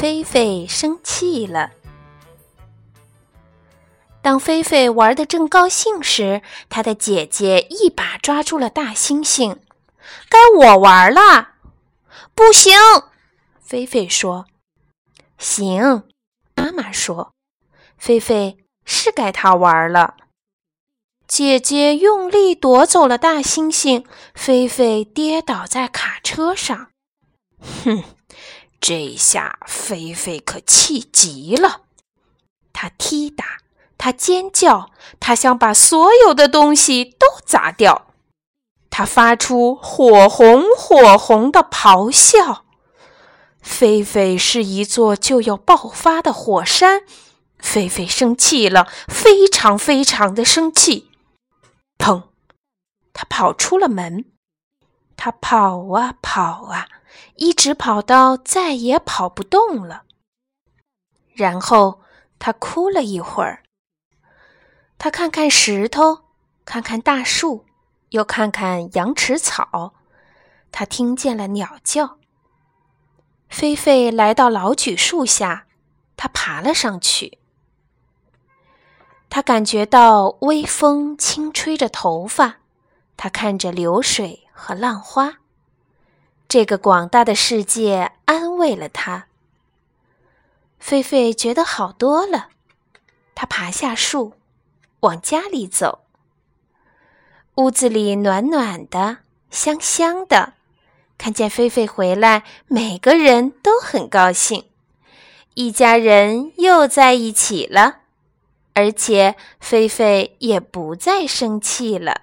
菲菲生气了。当菲菲玩的正高兴时，她的姐姐一把抓住了大猩猩。“该我玩了！”“不行！”菲菲说。“行。”妈妈说。“菲菲是该她玩了。”姐姐用力夺走了大猩猩，菲菲跌倒在卡车上。哼，这下菲菲可气极了，她踢打。他尖叫，他想把所有的东西都砸掉。他发出火红火红的咆哮。菲菲是一座就要爆发的火山。菲菲生气了，非常非常的生气。砰！他跑出了门。他跑啊跑啊，一直跑到再也跑不动了。然后他哭了一会儿。他看看石头，看看大树，又看看羊齿草。他听见了鸟叫。菲菲来到老榉树下，他爬了上去。他感觉到微风轻吹着头发，他看着流水和浪花。这个广大的世界安慰了他。菲菲觉得好多了。他爬下树。往家里走，屋子里暖暖的，香香的。看见菲菲回来，每个人都很高兴，一家人又在一起了，而且菲菲也不再生气了。